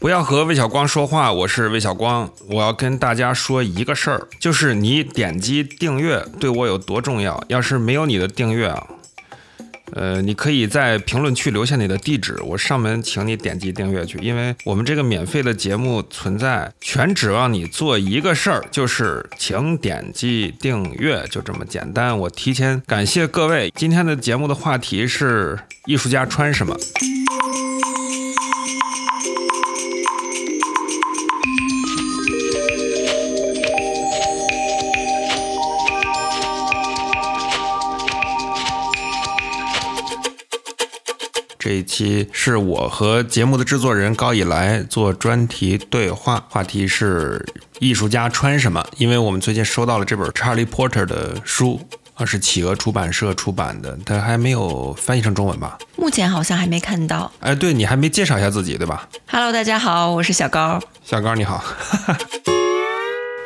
不要和魏小光说话，我是魏小光。我要跟大家说一个事儿，就是你点击订阅对我有多重要。要是没有你的订阅啊，呃，你可以在评论区留下你的地址，我上门请你点击订阅去。因为我们这个免费的节目存在，全指望你做一个事儿，就是请点击订阅，就这么简单。我提前感谢各位。今天的节目的话题是艺术家穿什么。这一期是我和节目的制作人高以来做专题对话，话题是艺术家穿什么。因为我们最近收到了这本查理·波特的书，啊，是企鹅出版社出版的，它还没有翻译成中文吧？目前好像还没看到。哎，对你还没介绍一下自己，对吧？Hello，大家好，我是小高。小高你好。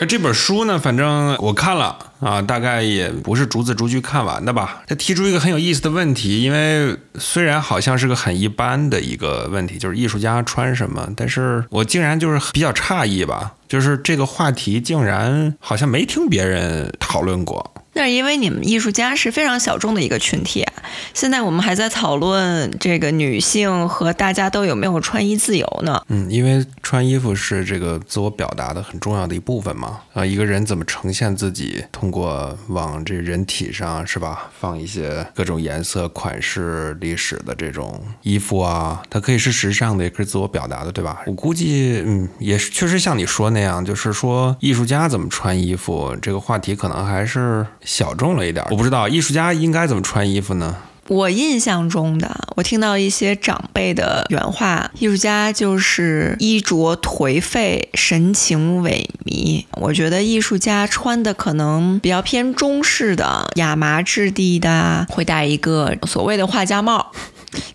那这本书呢？反正我看了啊，大概也不是逐字逐句看完的吧。他提出一个很有意思的问题，因为虽然好像是个很一般的一个问题，就是艺术家穿什么，但是我竟然就是比较诧异吧，就是这个话题竟然好像没听别人讨论过。那是因为你们艺术家是非常小众的一个群体啊。现在我们还在讨论这个女性和大家都有没有穿衣自由呢？嗯，因为穿衣服是这个自我表达的很重要的一部分嘛。啊，一个人怎么呈现自己，通过往这人体上是吧，放一些各种颜色、款式、历史的这种衣服啊，它可以是时尚的，也可以自我表达的，对吧？我估计，嗯，也是确实像你说那样，就是说艺术家怎么穿衣服这个话题，可能还是。小众了一点，我不知道艺术家应该怎么穿衣服呢？我印象中的，我听到一些长辈的原话，艺术家就是衣着颓废，神情萎靡。我觉得艺术家穿的可能比较偏中式的，亚麻质地的，会戴一个所谓的画家帽。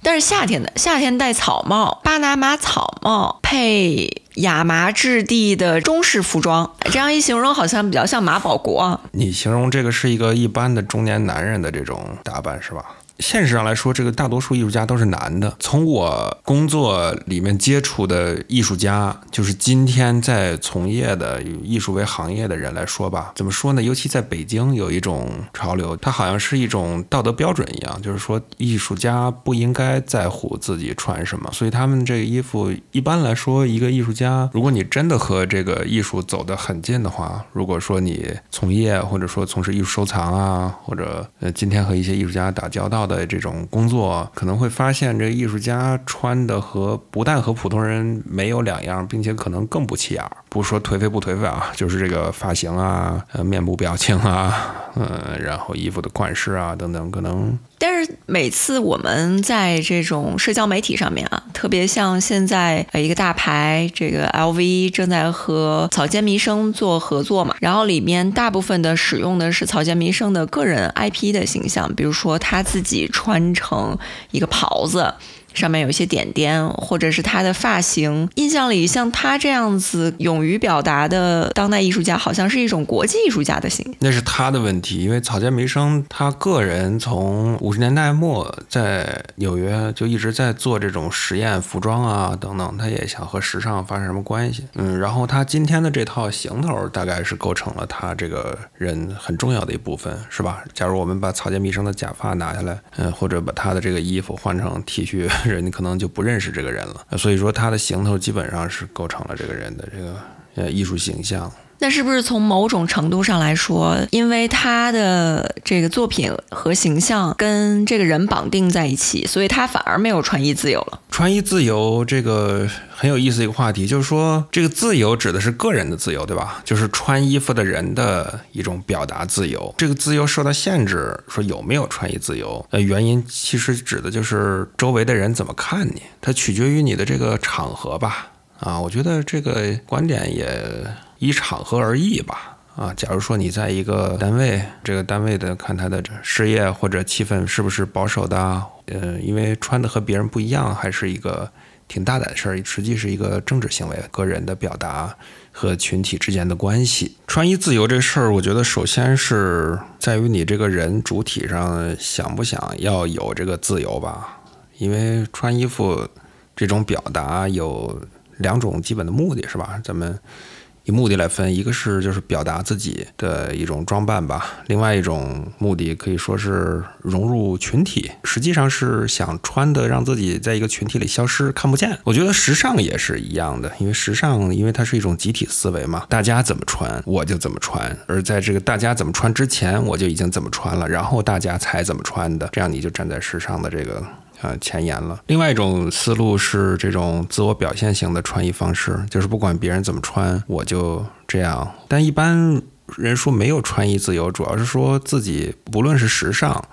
但是夏天的夏天戴草帽，巴拿马草帽配。亚麻质地的中式服装，这样一形容好像比较像马保国。你形容这个是一个一般的中年男人的这种打扮是吧？现实上来说，这个大多数艺术家都是男的。从我工作里面接触的艺术家，就是今天在从业的以艺术为行业的人来说吧，怎么说呢？尤其在北京有一种潮流，它好像是一种道德标准一样，就是说艺术家不应该在乎自己穿什么。所以他们这个衣服，一般来说，一个艺术家，如果你真的和这个艺术走得很近的话，如果说你从业或者说从事艺术收藏啊，或者呃今天和一些艺术家打交道。的这种工作可能会发现，这艺术家穿的和不但和普通人没有两样，并且可能更不起眼儿。不说颓废不颓废啊，就是这个发型啊、呃面部表情啊、嗯，然后衣服的款式啊等等，可能。但是每次我们在这种社交媒体上面啊，特别像现在呃一个大牌，这个 LV 正在和草间弥生做合作嘛，然后里面大部分的使用的是草间弥生的个人 IP 的形象，比如说他自己穿成一个袍子。上面有一些点点，或者是他的发型。印象里，像他这样子勇于表达的当代艺术家，好像是一种国际艺术家的形象。那是他的问题，因为草间弥生他个人从五十年代末在纽约就一直在做这种实验服装啊等等，他也想和时尚发生什么关系。嗯，然后他今天的这套行头，大概是构成了他这个人很重要的一部分，是吧？假如我们把草间弥生的假发拿下来，嗯，或者把他的这个衣服换成 T 恤。人你可能就不认识这个人了，所以说他的行头基本上是构成了这个人的这个呃艺术形象。那是不是从某种程度上来说，因为他的这个作品和形象跟这个人绑定在一起，所以他反而没有穿衣自由了？穿衣自由这个很有意思一个话题，就是说这个自由指的是个人的自由，对吧？就是穿衣服的人的一种表达自由。这个自由受到限制，说有没有穿衣自由？呃，原因其实指的就是周围的人怎么看你，它取决于你的这个场合吧。啊，我觉得这个观点也。依场合而异吧，啊，假如说你在一个单位，这个单位的看他的这事业或者气氛是不是保守的，呃，因为穿的和别人不一样，还是一个挺大胆的事儿，实际是一个政治行为，个人的表达和群体之间的关系。穿衣自由这事儿，我觉得首先是在于你这个人主体上想不想要有这个自由吧，因为穿衣服这种表达有。两种基本的目的，是吧？咱们。以目的来分，一个是就是表达自己的一种装扮吧，另外一种目的可以说是融入群体，实际上是想穿的让自己在一个群体里消失看不见。我觉得时尚也是一样的，因为时尚因为它是一种集体思维嘛，大家怎么穿我就怎么穿，而在这个大家怎么穿之前我就已经怎么穿了，然后大家才怎么穿的，这样你就站在时尚的这个。呃，前沿了。另外一种思路是这种自我表现型的穿衣方式，就是不管别人怎么穿，我就这样。但一般人说没有穿衣自由，主要是说自己不论是时尚，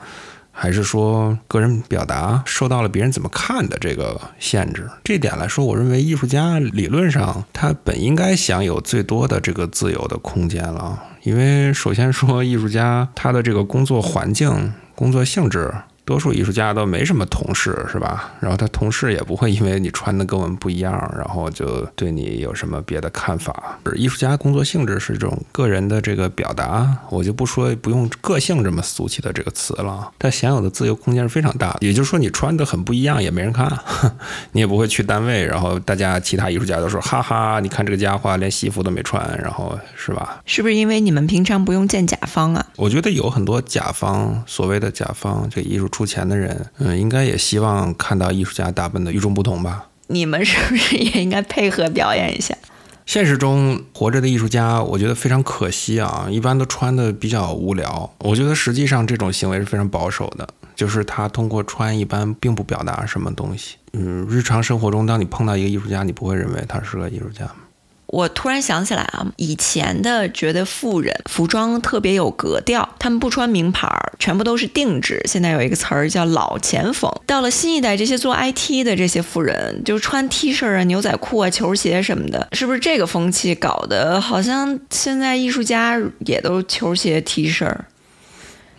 还是说个人表达，受到了别人怎么看的这个限制。这点来说，我认为艺术家理论上他本应该享有最多的这个自由的空间了，因为首先说艺术家他的这个工作环境、工作性质。多数艺术家都没什么同事，是吧？然后他同事也不会因为你穿的跟我们不一样，然后就对你有什么别的看法。艺术家工作性质是这种个人的这个表达，我就不说不用个性这么俗气的这个词了。他享有的自由空间是非常大的，也就是说你穿的很不一样也没人看，你也不会去单位，然后大家其他艺术家都说哈哈，你看这个家伙连西服都没穿，然后是吧？是不是因为你们平常不用见甲方啊？我觉得有很多甲方，所谓的甲方，这艺术。出钱的人，嗯，应该也希望看到艺术家打扮的与众不同吧？你们是不是也应该配合表演一下？现实中活着的艺术家，我觉得非常可惜啊，一般都穿的比较无聊。我觉得实际上这种行为是非常保守的，就是他通过穿一般并不表达什么东西。嗯，日常生活中，当你碰到一个艺术家，你不会认为他是个艺术家。我突然想起来啊，以前的觉得富人服装特别有格调，他们不穿名牌，全部都是定制。现在有一个词儿叫老钱风。到了新一代，这些做 IT 的这些富人，就穿 T 恤啊、牛仔裤啊、球鞋什么的，是不是这个风气搞得好像现在艺术家也都球鞋 T 恤？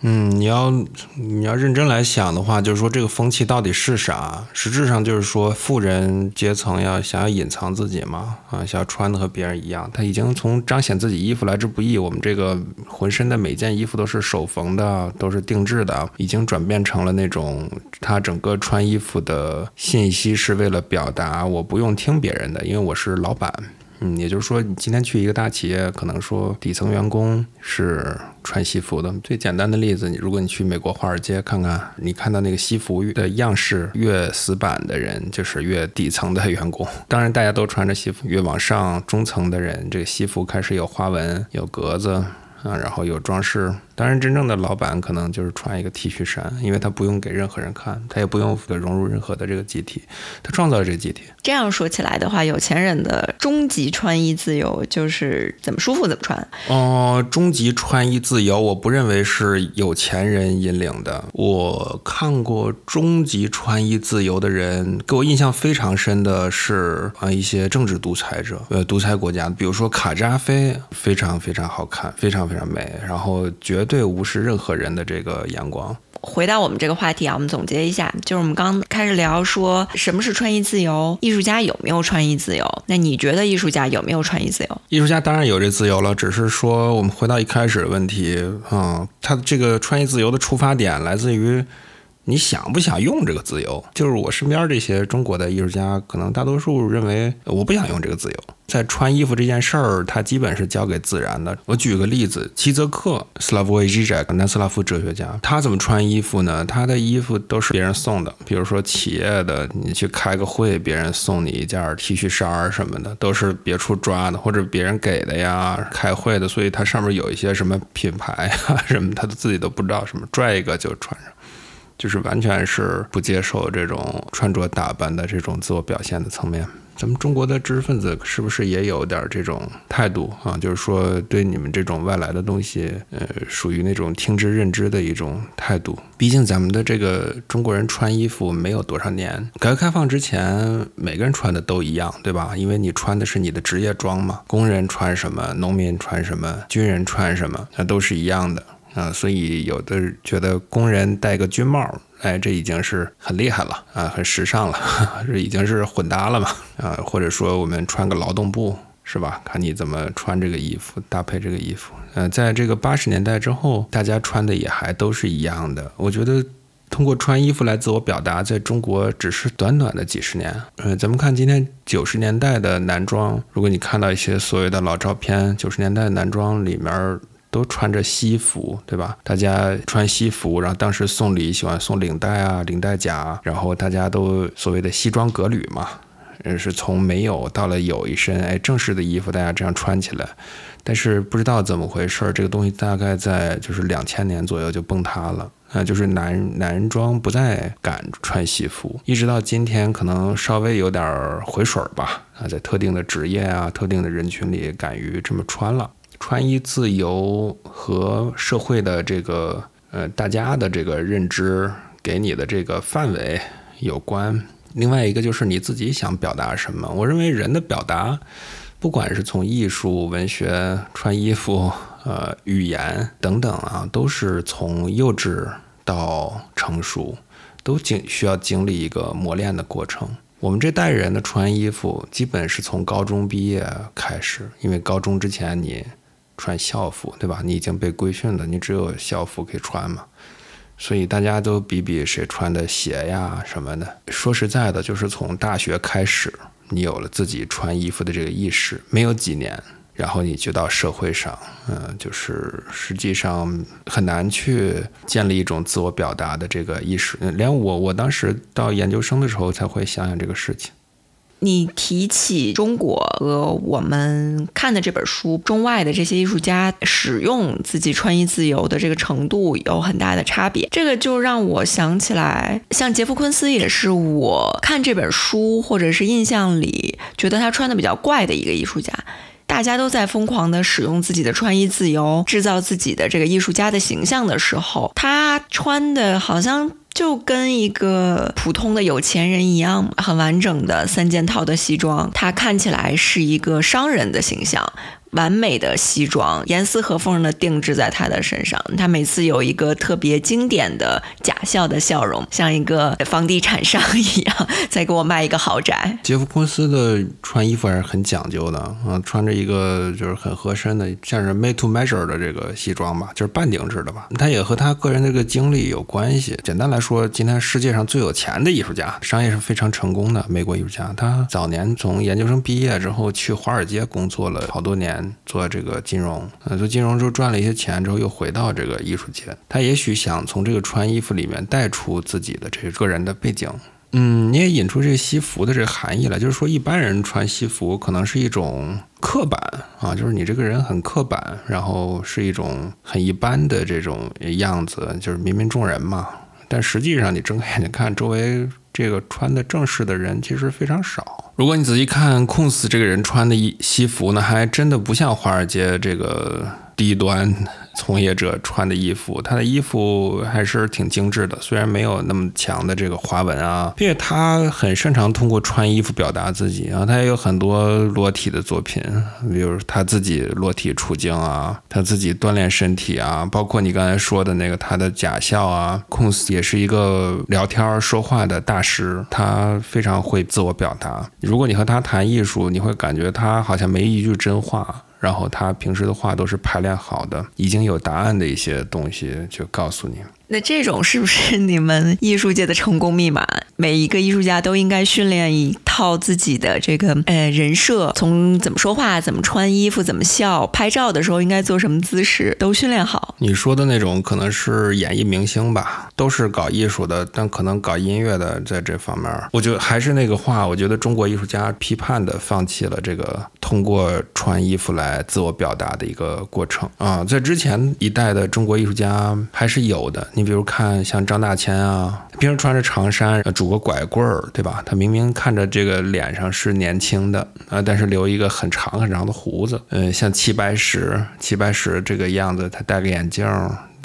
嗯，你要你要认真来想的话，就是说这个风气到底是啥？实质上就是说富人阶层要想要隐藏自己嘛，啊，想要穿的和别人一样。他已经从彰显自己衣服来之不易，我们这个浑身的每件衣服都是手缝的，都是定制的，已经转变成了那种他整个穿衣服的信息是为了表达我不用听别人的，因为我是老板。嗯，也就是说，你今天去一个大企业，可能说底层员工是穿西服的。最简单的例子，你如果你去美国华尔街看看，你看到那个西服的样式越死板的人，就是越底层的员工。当然，大家都穿着西服，越往上中层的人，这个西服开始有花纹、有格子啊，然后有装饰。当然，真正的老板可能就是穿一个 T 恤衫，因为他不用给任何人看，他也不用融入任何的这个集体，他创造了这个集体。这样说起来的话，有钱人的终极穿衣自由就是怎么舒服怎么穿。哦，终极穿衣自由，我不认为是有钱人引领的。我看过终极穿衣自由的人，给我印象非常深的是啊一些政治独裁者，呃，独裁国家，比如说卡扎菲，非常非常好看，非常非常美，然后绝。绝对无视任何人的这个眼光。回到我们这个话题啊，我们总结一下，就是我们刚开始聊说什么是穿衣自由，艺术家有没有穿衣自由？那你觉得艺术家有没有穿衣自由？艺术家当然有这自由了，只是说我们回到一开始的问题嗯，他的这个穿衣自由的出发点来自于。你想不想用这个自由？就是我身边这些中国的艺术家，可能大多数认为我不想用这个自由。在穿衣服这件事儿，它基本是交给自然的。我举个例子，齐泽克斯拉夫维吉扎南斯拉夫哲学家，他怎么穿衣服呢？他的衣服都是别人送的，比如说企业的，你去开个会，别人送你一件 T 恤衫什么的，都是别处抓的或者别人给的呀。开会的，所以它上面有一些什么品牌啊什么，他都自己都不知道什么，拽一个就穿上。就是完全是不接受这种穿着打扮的这种自我表现的层面。咱们中国的知识分子是不是也有点这种态度啊？就是说对你们这种外来的东西，呃，属于那种听之任之的一种态度。毕竟咱们的这个中国人穿衣服没有多少年，改革开放之前每个人穿的都一样，对吧？因为你穿的是你的职业装嘛，工人穿什么，农民穿什么，军人穿什么，那都是一样的。啊，所以有的觉得工人戴个军帽，哎，这已经是很厉害了啊，很时尚了，这已经是混搭了嘛啊，或者说我们穿个劳动布是吧？看你怎么穿这个衣服，搭配这个衣服。嗯，在这个八十年代之后，大家穿的也还都是一样的。我觉得通过穿衣服来自我表达，在中国只是短短的几十年。嗯，咱们看今天九十年代的男装，如果你看到一些所谓的老照片，九十年代男装里面都穿着西服，对吧？大家穿西服，然后当时送礼喜欢送领带啊、领带夹，然后大家都所谓的西装革履嘛。嗯，是从没有到了有一身哎正式的衣服，大家这样穿起来，但是不知道怎么回事儿，这个东西大概在就是两千年左右就崩塌了啊，就是男男装不再敢穿西服，一直到今天可能稍微有点回水儿吧啊，在特定的职业啊、特定的人群里敢于这么穿了。穿衣自由和社会的这个呃大家的这个认知给你的这个范围有关。另外一个就是你自己想表达什么。我认为人的表达，不管是从艺术、文学、穿衣服、呃语言等等啊，都是从幼稚到成熟，都经需要经历一个磨练的过程。我们这代人的穿衣服，基本是从高中毕业开始，因为高中之前你穿校服，对吧？你已经被规训了，你只有校服可以穿嘛。所以大家都比比谁穿的鞋呀什么的。说实在的，就是从大学开始，你有了自己穿衣服的这个意识，没有几年，然后你就到社会上，嗯，就是实际上很难去建立一种自我表达的这个意识。连我，我当时到研究生的时候才会想想这个事情。你提起中国和我们看的这本书中外的这些艺术家使用自己穿衣自由的这个程度有很大的差别，这个就让我想起来，像杰夫·昆斯也是我看这本书或者是印象里觉得他穿的比较怪的一个艺术家。大家都在疯狂的使用自己的穿衣自由，制造自己的这个艺术家的形象的时候，他穿的好像。就跟一个普通的有钱人一样，很完整的三件套的西装，他看起来是一个商人的形象。完美的西装，严丝合缝的定制在他的身上。他每次有一个特别经典的假笑的笑容，像一个房地产商一样，在给我卖一个豪宅。杰夫·昆斯的穿衣服还是很讲究的啊，穿着一个就是很合身的，像是 made to measure 的这个西装吧，就是半定制的吧。他也和他个人这个经历有关系。简单来说，今天世界上最有钱的艺术家，商业是非常成功的美国艺术家。他早年从研究生毕业之后去华尔街工作了好多年。做这个金融，呃，做金融之后赚了一些钱之后，又回到这个艺术界。他也许想从这个穿衣服里面带出自己的这个个人的背景。嗯，你也引出这个西服的这个含义来，就是说一般人穿西服可能是一种刻板啊，就是你这个人很刻板，然后是一种很一般的这种样子，就是芸芸众人嘛。但实际上，你睁开眼睛看周围这个穿的正式的人，其实非常少。如果你仔细看控斯这个人穿的衣西服呢，还真的不像华尔街这个低端。从业者穿的衣服，他的衣服还是挺精致的，虽然没有那么强的这个花纹啊，并且他很擅长通过穿衣服表达自己啊，他也有很多裸体的作品，比如他自己裸体出镜啊，他自己锻炼身体啊，包括你刚才说的那个他的假笑啊，控斯也是一个聊天说话的大师，他非常会自我表达。如果你和他谈艺术，你会感觉他好像没一句真话。然后他平时的话都是排练好的，已经有答案的一些东西就告诉你。那这种是不是你们艺术界的成功密码？每一个艺术家都应该训练一套自己的这个呃人设，从怎么说话、怎么穿衣服、怎么笑、拍照的时候应该做什么姿势，都训练好。你说的那种可能是演艺明星吧，都是搞艺术的，但可能搞音乐的在这方面，我觉得还是那个话，我觉得中国艺术家批判的放弃了这个通过穿衣服来自我表达的一个过程啊，在之前一代的中国艺术家还是有的。你比如看像张大千啊，平时穿着长衫，拄个拐棍儿，对吧？他明明看着这个脸上是年轻的啊，但是留一个很长很长的胡子。嗯，像齐白石，齐白石这个样子，他戴个眼镜。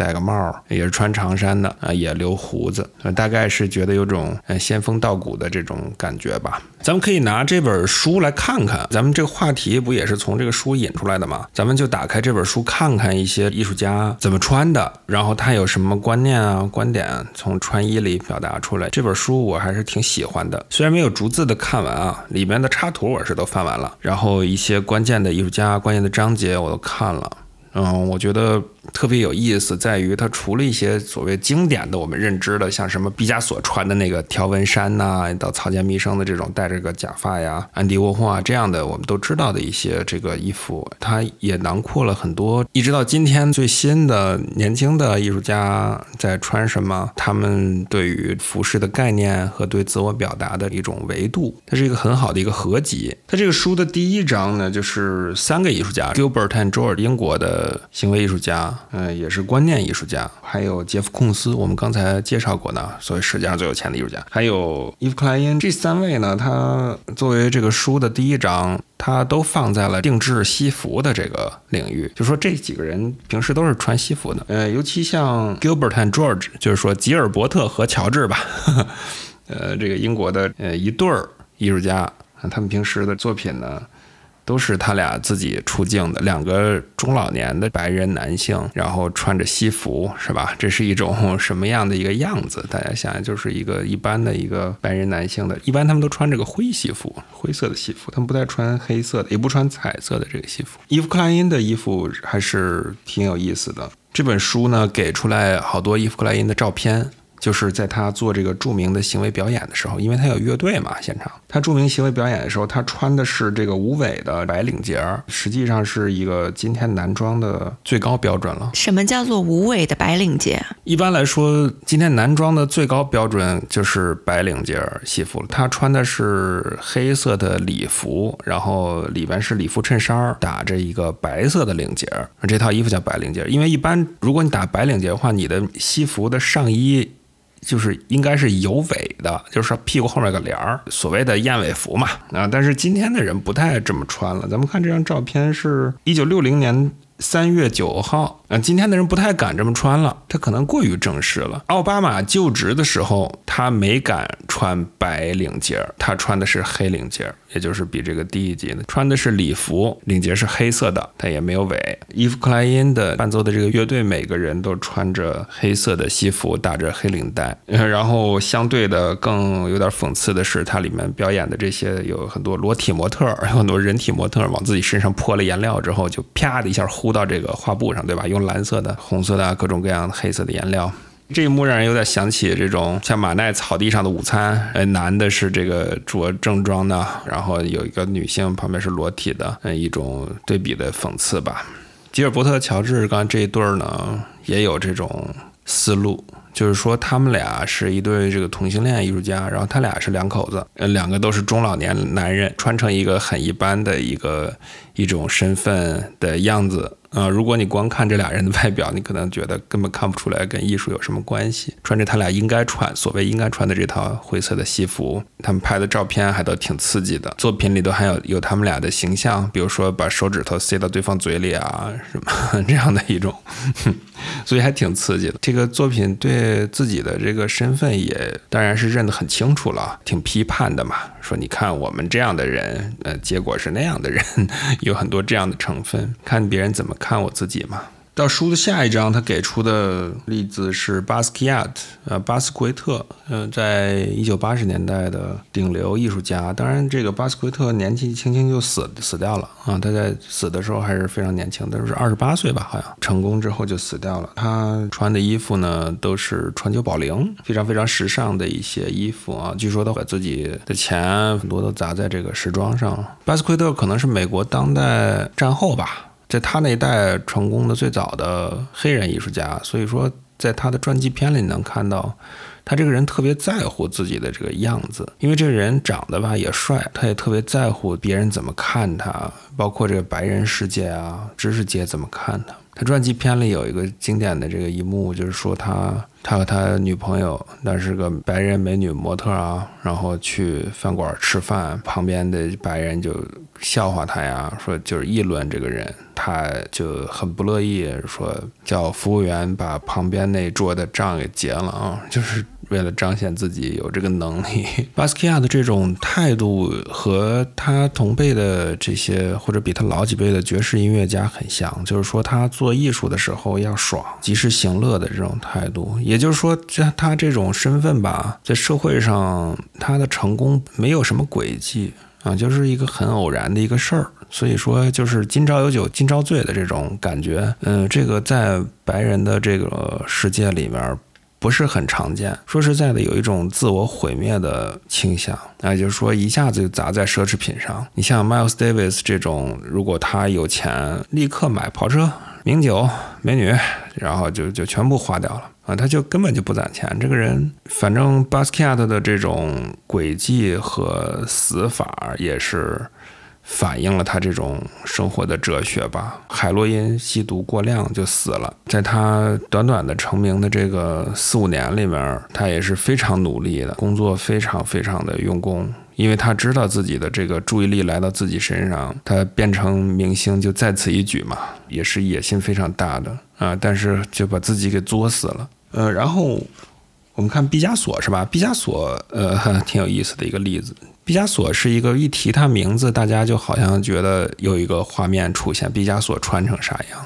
戴个帽儿，也是穿长衫的啊，也留胡子，大概是觉得有种呃仙风道骨的这种感觉吧。咱们可以拿这本书来看看，咱们这个话题不也是从这个书引出来的吗？咱们就打开这本书看看一些艺术家怎么穿的，然后他有什么观念啊、观点从穿衣里表达出来。这本书我还是挺喜欢的，虽然没有逐字的看完啊，里面的插图我是都翻完了，然后一些关键的艺术家、关键的章节我都看了。嗯，我觉得特别有意思，在于它除了一些所谓经典的我们认知的，像什么毕加索穿的那个条纹衫呐，到草间弥生的这种戴着个假发呀，安迪沃霍啊这样的我们都知道的一些这个衣服，它也囊括了很多，一直到今天最新的年轻的艺术家在穿什么，他们对于服饰的概念和对自我表达的一种维度，它是一个很好的一个合集。它这个书的第一章呢，就是三个艺术家，Gilbert and George，英国的。行为艺术家，嗯，也是观念艺术家，还有杰夫·控斯，我们刚才介绍过呢，所谓世界上最有钱的艺术家，还有伊夫·克莱因，这三位呢，他作为这个书的第一章，他都放在了定制西服的这个领域，就说这几个人平时都是穿西服的，呃，尤其像 Gilbert and George，就是说吉尔伯特和乔治吧，呵 呵呃，这个英国的呃一对儿艺术家，他们平时的作品呢。都是他俩自己出镜的，两个中老年的白人男性，然后穿着西服，是吧？这是一种什么样的一个样子？大家想想，就是一个一般的一个白人男性的，一般他们都穿这个灰西服，灰色的西服，他们不再穿黑色的，也不穿彩色的这个西服。伊夫克莱因的衣服还是挺有意思的。这本书呢，给出来好多伊夫克莱因的照片。就是在他做这个著名的行为表演的时候，因为他有乐队嘛，现场他著名行为表演的时候，他穿的是这个无尾的白领结儿，实际上是一个今天男装的最高标准了。什么叫做无尾的白领结？一般来说，今天男装的最高标准就是白领结儿西服了。他穿的是黑色的礼服，然后里边是礼服衬衫，打着一个白色的领结儿。这套衣服叫白领结，因为一般如果你打白领结的话，你的西服的上衣。就是应该是有尾的，就是屁股后面有个帘儿，所谓的燕尾服嘛啊。但是今天的人不太这么穿了。咱们看这张照片，是一九六零年三月九号啊。今天的人不太敢这么穿了，他可能过于正式了。奥巴马就职的时候，他没敢穿白领结，他穿的是黑领结。也就是比这个低一级的，穿的是礼服，领结是黑色的，它也没有尾。伊夫克莱因的伴奏的这个乐队，每个人都穿着黑色的西服，打着黑领带。然后相对的，更有点讽刺的是，它里面表演的这些有很多裸体模特，有很多人体模特往自己身上泼了颜料之后，就啪的一下糊到这个画布上，对吧？用蓝色的、红色的、各种各样的黑色的颜料。这一幕让人有点想起这种像马奈草地上的午餐，呃，男的是这个着正装的，然后有一个女性旁边是裸体的，嗯，一种对比的讽刺吧。吉尔伯特、乔治刚这一对儿呢，也有这种思路，就是说他们俩是一对这个同性恋艺术家，然后他俩是两口子，呃，两个都是中老年男人，穿成一个很一般的一个一种身份的样子。啊，如果你光看这俩人的外表，你可能觉得根本看不出来跟艺术有什么关系。穿着他俩应该穿，所谓应该穿的这套灰色的西服，他们拍的照片还都挺刺激的。作品里头还有有他们俩的形象，比如说把手指头塞到对方嘴里啊，什么 这样的一种，所以还挺刺激的。这个作品对自己的这个身份也当然是认得很清楚了，挺批判的嘛。说你看我们这样的人，呃，结果是那样的人，有很多这样的成分，看别人怎么。看我自己嘛。到书的下一章，他给出的例子是巴斯奎亚，呃，巴斯奎特，嗯，在一九八十年代的顶流艺术家。当然，这个巴斯奎特年纪轻轻就死死掉了啊！他在死的时候还是非常年轻，的是二十八岁吧，好像成功之后就死掉了。他穿的衣服呢，都是川久保玲，非常非常时尚的一些衣服啊。据说他把自己的钱很多都砸在这个时装上。巴斯奎特可能是美国当代战后吧。在他那一代成功的最早的黑人艺术家，所以说在他的传记片里能看到，他这个人特别在乎自己的这个样子，因为这个人长得吧也帅，他也特别在乎别人怎么看他，包括这个白人世界啊、知识界怎么看他。他传记片里有一个经典的这个一幕，就是说他他和他女朋友，那是个白人美女模特啊，然后去饭馆吃饭，旁边的白人就。笑话他呀，说就是议论这个人，他就很不乐意，说叫服务员把旁边那桌的账给结了啊，就是为了彰显自己有这个能力。巴斯克亚的这种态度和他同辈的这些或者比他老几辈的爵士音乐家很像，就是说他做艺术的时候要爽，及时行乐的这种态度。也就是说，他他这种身份吧，在社会上他的成功没有什么轨迹。啊，就是一个很偶然的一个事儿，所以说就是今朝有酒今朝醉的这种感觉。嗯，这个在白人的这个世界里面。不是很常见。说实在的，有一种自我毁灭的倾向，那也就是说一下子就砸在奢侈品上。你像 Miles Davis 这种，如果他有钱，立刻买跑车、名酒、美女，然后就就全部花掉了啊，他就根本就不攒钱。这个人，反正 Basquiat 的这种轨迹和死法也是。反映了他这种生活的哲学吧。海洛因吸毒过量就死了，在他短短的成名的这个四五年里面，他也是非常努力的工作，非常非常的用功，因为他知道自己的这个注意力来到自己身上，他变成明星就在此一举嘛，也是野心非常大的啊，但是就把自己给作死了。呃，然后我们看毕加索是吧？毕加索呃，挺有意思的一个例子。毕加索是一个一提他名字，大家就好像觉得有一个画面出现：毕加索穿成啥样？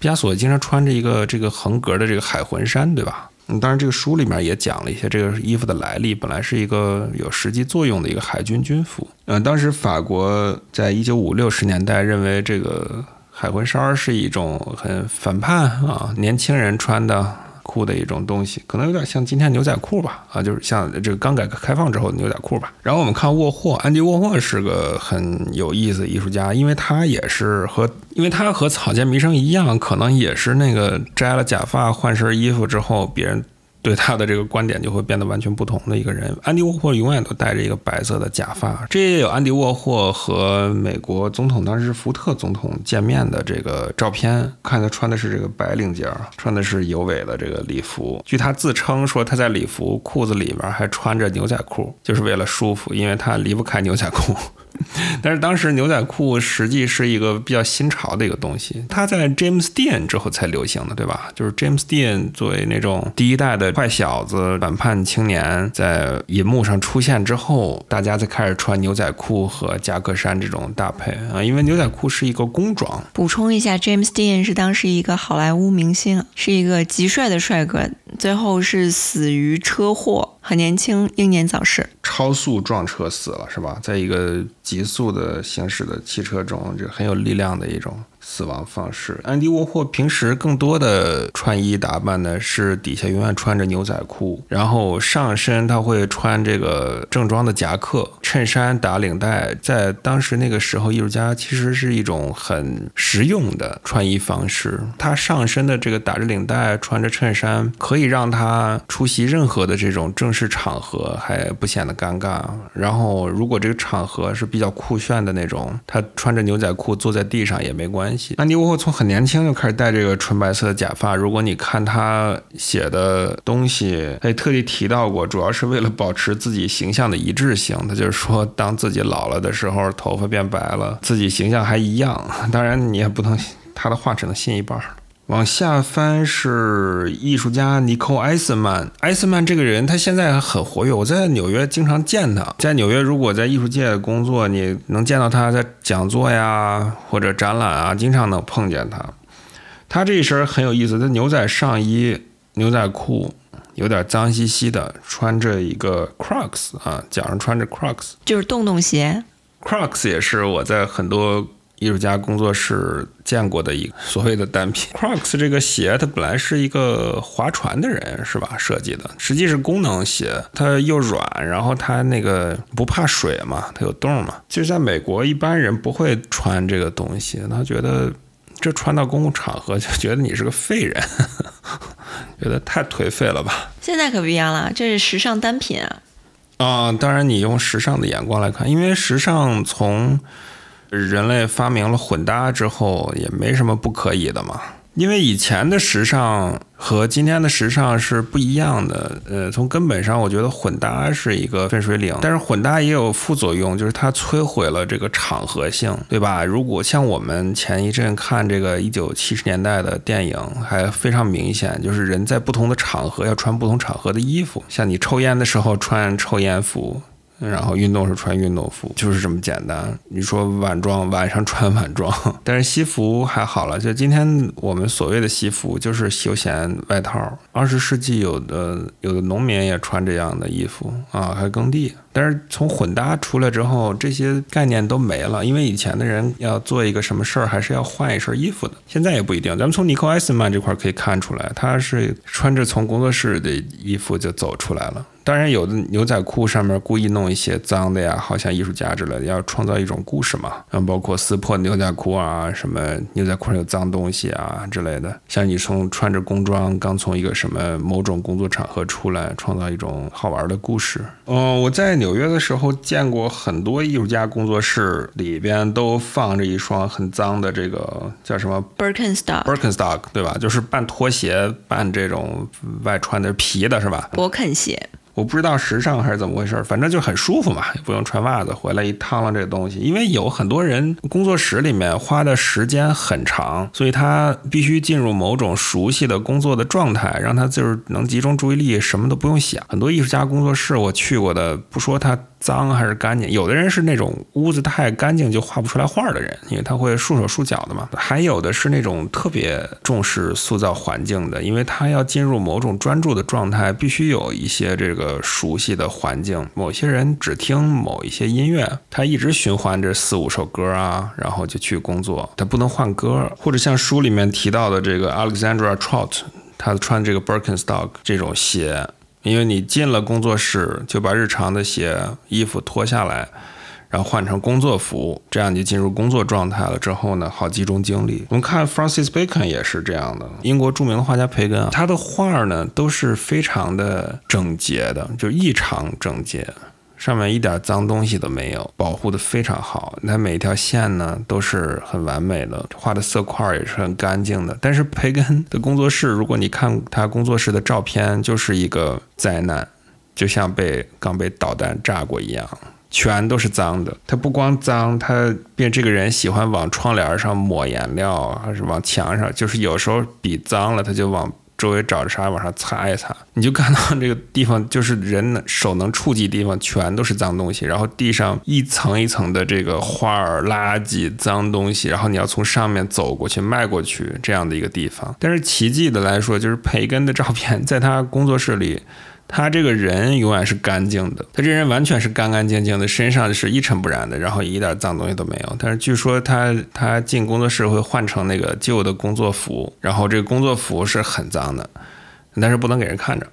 毕加索经常穿着一个这个横格的这个海魂衫，对吧？嗯，当然这个书里面也讲了一些这个衣服的来历，本来是一个有实际作用的一个海军军服。嗯，当时法国在一九五六十年代认为这个海魂衫是一种很反叛啊，年轻人穿的。酷的一种东西，可能有点像今天牛仔裤吧，啊，就是像这个刚改革开放之后的牛仔裤吧。然后我们看沃霍，安迪沃霍是个很有意思的艺术家，因为他也是和，因为他和草间弥生一样，可能也是那个摘了假发换身衣服之后，别人。对他的这个观点就会变得完全不同的一个人。安迪沃霍永远都戴着一个白色的假发，这也有安迪沃霍和美国总统当时福特总统见面的这个照片，看他穿的是这个白领结，穿的是有尾的这个礼服。据他自称说，他在礼服裤子里面还穿着牛仔裤，就是为了舒服，因为他离不开牛仔裤。但是当时牛仔裤实际是一个比较新潮的一个东西，它在 James Dean 之后才流行的，对吧？就是 James Dean 作为那种第一代的坏小子、反叛青年，在银幕上出现之后，大家才开始穿牛仔裤和夹克衫这种搭配啊，因为牛仔裤是一个工装。补充一下，James Dean 是当时一个好莱坞明星，是一个极帅的帅哥，最后是死于车祸。很年轻，英年早逝，超速撞车死了，是吧？在一个急速的行驶的汽车中，就很有力量的一种。死亡方式。安迪沃霍平时更多的穿衣打扮呢，是底下永远穿着牛仔裤，然后上身他会穿这个正装的夹克、衬衫打领带。在当时那个时候，艺术家其实是一种很实用的穿衣方式。他上身的这个打着领带、穿着衬衫，可以让他出席任何的这种正式场合还不显得尴尬。然后，如果这个场合是比较酷炫的那种，他穿着牛仔裤坐在地上也没关系。安迪沃霍从很年轻就开始戴这个纯白色的假发。如果你看他写的东西，他也特地提到过，主要是为了保持自己形象的一致性。他就是说，当自己老了的时候，头发变白了，自己形象还一样。当然，你也不能他的话只能信一半。往下翻是艺术家尼寇艾森曼。艾森曼这个人，他现在很活跃。我在纽约经常见他。在纽约，如果在艺术界工作，你能见到他在讲座呀或者展览啊，经常能碰见他。他这一身很有意思，他牛仔上衣、牛仔裤，有点脏兮兮的，穿着一个 Crocs 啊，脚上穿着 Crocs，就是洞洞鞋。Crocs 也是我在很多。艺术家工作室见过的一个所谓的单品，Crocs 这个鞋，它本来是一个划船的人是吧设计的，实际是功能鞋，它又软，然后它那个不怕水嘛，它有洞嘛。其实在美国，一般人不会穿这个东西，他觉得这穿到公共场合就觉得你是个废人，觉得太颓废了吧？现在可不一样了，这是时尚单品啊。啊，当然你用时尚的眼光来看，因为时尚从人类发明了混搭之后，也没什么不可以的嘛。因为以前的时尚和今天的时尚是不一样的。呃，从根本上，我觉得混搭是一个分水岭。但是混搭也有副作用，就是它摧毁了这个场合性，对吧？如果像我们前一阵看这个一九七十年代的电影，还非常明显，就是人在不同的场合要穿不同场合的衣服。像你抽烟的时候穿抽烟服。然后运动是穿运动服，就是这么简单。你说晚装，晚上穿晚装，但是西服还好了。就今天我们所谓的西服，就是休闲外套。二十世纪有的有的农民也穿这样的衣服啊，还耕地。但是从混搭出来之后，这些概念都没了，因为以前的人要做一个什么事儿，还是要换一身衣服的，现在也不一定。咱们从尼克艾斯曼这块可以看出来，他是穿着从工作室的衣服就走出来了。当然，有的牛仔裤上面故意弄一些脏的呀，好像艺术家之类的，要创造一种故事嘛。然后包括撕破牛仔裤啊，什么牛仔裤上有脏东西啊之类的。像你从穿着工装，刚从一个什么某种工作场合出来，创造一种好玩的故事。哦，我在纽约的时候见过很多艺术家工作室里边都放着一双很脏的这个叫什么 Birkenstock，Birkenstock 对吧？就是半拖鞋半这种外穿的皮的是吧？勃肯鞋。我不知道时尚还是怎么回事，反正就很舒服嘛，也不用穿袜子。回来一趟了这东西，因为有很多人工作室里面花的时间很长，所以他必须进入某种熟悉的工作的状态，让他就是能集中注意力，什么都不用想。很多艺术家工作室我去过的，不说他。脏还是干净？有的人是那种屋子太干净就画不出来画的人，因为他会束手束脚的嘛。还有的是那种特别重视塑造环境的，因为他要进入某种专注的状态，必须有一些这个熟悉的环境。某些人只听某一些音乐，他一直循环着四五首歌啊，然后就去工作，他不能换歌。或者像书里面提到的这个 Alexandra Trout，他穿这个 Birkenstock 这种鞋。因为你进了工作室，就把日常的鞋、衣服脱下来，然后换成工作服，这样你进入工作状态了之后呢，好集中精力。我们看 Francis Bacon 也是这样的，英国著名的画家培根，他的画呢都是非常的整洁的，就异常整洁。上面一点脏东西都没有，保护的非常好。它每一条线呢都是很完美的，画的色块也是很干净的。但是培根的工作室，如果你看他工作室的照片，就是一个灾难，就像被刚被导弹炸过一样，全都是脏的。他不光脏，他变这个人喜欢往窗帘上抹颜料，还是往墙上，就是有时候笔脏了，他就往。周围找着啥往上擦一擦，你就看到这个地方就是人手能触及地方全都是脏东西，然后地上一层一层的这个花儿、垃圾、脏东西，然后你要从上面走过去、迈过去这样的一个地方。但是奇迹的来说，就是培根的照片 在他工作室里。他这个人永远是干净的，他这人完全是干干净净的，身上是一尘不染的，然后一点脏东西都没有。但是据说他他进工作室会换成那个旧的工作服，然后这个工作服是很脏的，但是不能给人看着，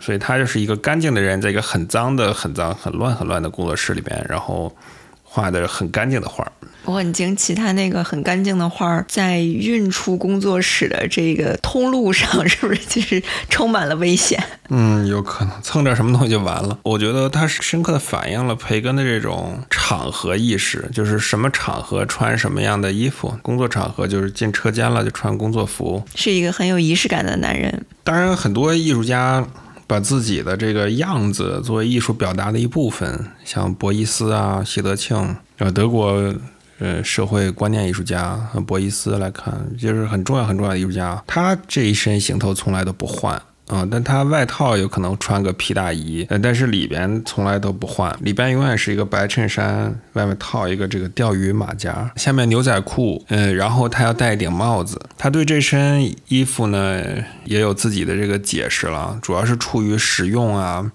所以他就是一个干净的人，在一个很脏的、很脏、很乱、很乱的工作室里边，然后画的很干净的画。我很惊奇，他那个很干净的画在运出工作室的这个通路上，是不是其实充满了危险？嗯，有可能蹭点什么东西就完了。我觉得他深刻的反映了培根的这种场合意识，就是什么场合穿什么样的衣服。工作场合就是进车间了就穿工作服，是一个很有仪式感的男人。当然，很多艺术家把自己的这个样子作为艺术表达的一部分，像博伊斯啊、谢德庆，呃，德国。呃，社会观念艺术家博伊斯来看，就是很重要很重要的艺术家。他这一身行头从来都不换啊，但他外套有可能穿个皮大衣，但是里边从来都不换，里边永远是一个白衬衫，外面套一个这个钓鱼马甲，下面牛仔裤，嗯，然后他要戴一顶帽子。他对这身衣服呢也有自己的这个解释了，主要是出于实用啊。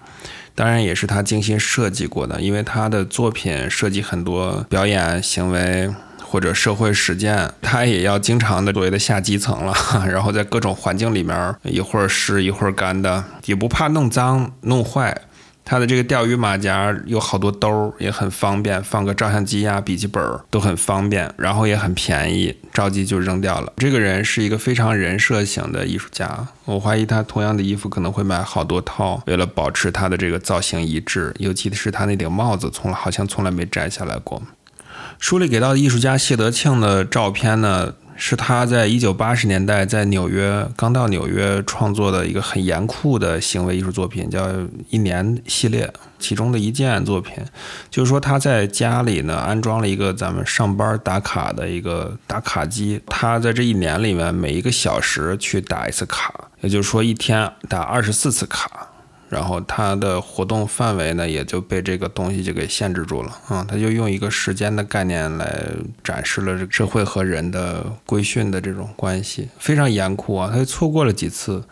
当然也是他精心设计过的，因为他的作品涉及很多表演行为或者社会实践，他也要经常的所谓的下基层了，然后在各种环境里面一会儿湿一会儿干的，也不怕弄脏弄坏。他的这个钓鱼马甲有好多兜儿，也很方便，放个照相机呀、笔记本儿都很方便，然后也很便宜，着急就扔掉了。这个人是一个非常人设型的艺术家，我怀疑他同样的衣服可能会买好多套，为了保持他的这个造型一致，尤其是他那顶帽子，从来好像从来没摘下来过。书里给到的艺术家谢德庆的照片呢？是他在一九八十年代在纽约刚到纽约创作的一个很严酷的行为艺术作品，叫“一年系列”。其中的一件作品，就是说他在家里呢安装了一个咱们上班打卡的一个打卡机。他在这一年里面每一个小时去打一次卡，也就是说一天打二十四次卡。然后他的活动范围呢，也就被这个东西就给限制住了啊！他就用一个时间的概念来展示了这个社会和人的规训的这种关系，非常严酷啊！他就错过了几次。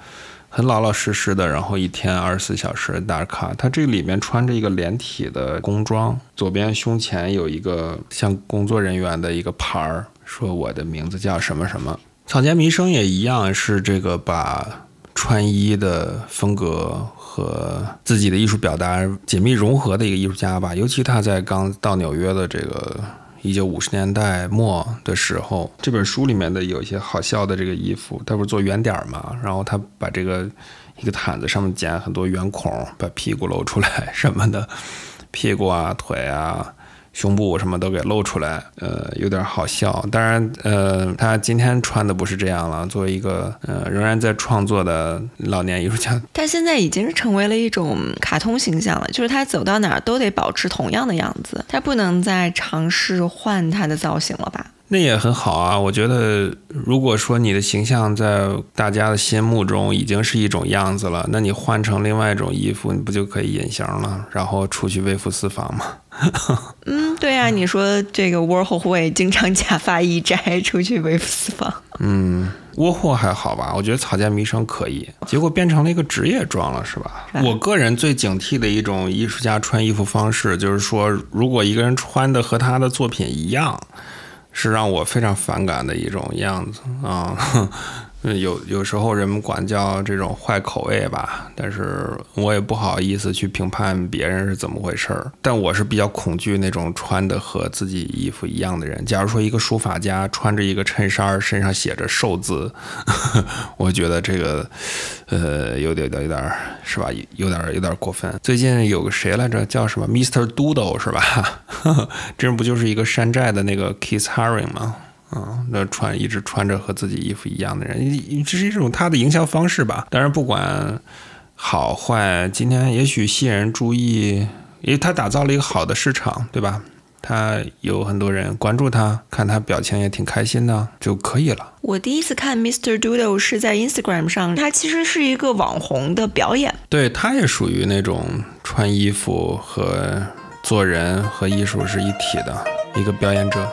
很老老实实的，然后一天二十四小时打卡。他这里面穿着一个连体的工装，左边胸前有一个像工作人员的一个牌儿，说我的名字叫什么什么。草间弥生也一样，是这个把穿衣的风格和自己的艺术表达紧密融合的一个艺术家吧。尤其他在刚到纽约的这个。一九五十年代末的时候，这本书里面的有一些好笑的这个衣服，他不是做圆点嘛，然后他把这个一个毯子上面剪很多圆孔，把屁股露出来什么的，屁股啊腿啊。胸部什么都给露出来，呃，有点好笑。当然，呃，他今天穿的不是这样了。作为一个呃仍然在创作的老年艺术家，他现在已经成为了一种卡通形象了，就是他走到哪儿都得保持同样的样子，他不能再尝试换他的造型了吧？那也很好啊，我觉得，如果说你的形象在大家的心目中已经是一种样子了，那你换成另外一种衣服，你不就可以隐形了，然后出去微服私访吗？嗯，对呀，你说这个窝霍会经常假发一摘出去微服私访。嗯，窝货还好吧？我觉得草间弥生可以，结果变成了一个职业装了，是吧？我个人最警惕的一种艺术家穿衣服方式，就是说，如果一个人穿的和他的作品一样。是让我非常反感的一种样子啊。有有时候人们管叫这种坏口味吧，但是我也不好意思去评判别人是怎么回事儿。但我是比较恐惧那种穿的和自己衣服一样的人。假如说一个书法家穿着一个衬衫，身上写着“寿”字，我觉得这个，呃，有点有点是吧？有点有点过分。最近有个谁来着，叫什么 Mr. Doodle 是吧？这不就是一个山寨的那个 Keith Haring 吗？啊，那穿一直穿着和自己衣服一样的人，这是一种他的营销方式吧？当然，不管好坏，今天也许吸引人注意，因为他打造了一个好的市场，对吧？他有很多人关注他，看他表情也挺开心的，就可以了。我第一次看 Mr. Doodle 是在 Instagram 上，他其实是一个网红的表演。对，他也属于那种穿衣服和做人和艺术是一体的一个表演者。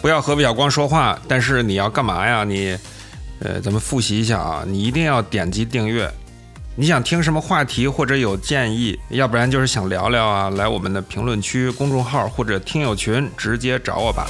不要和表光说话，但是你要干嘛呀？你，呃，咱们复习一下啊，你一定要点击订阅。你想听什么话题或者有建议，要不然就是想聊聊啊，来我们的评论区、公众号或者听友群直接找我吧。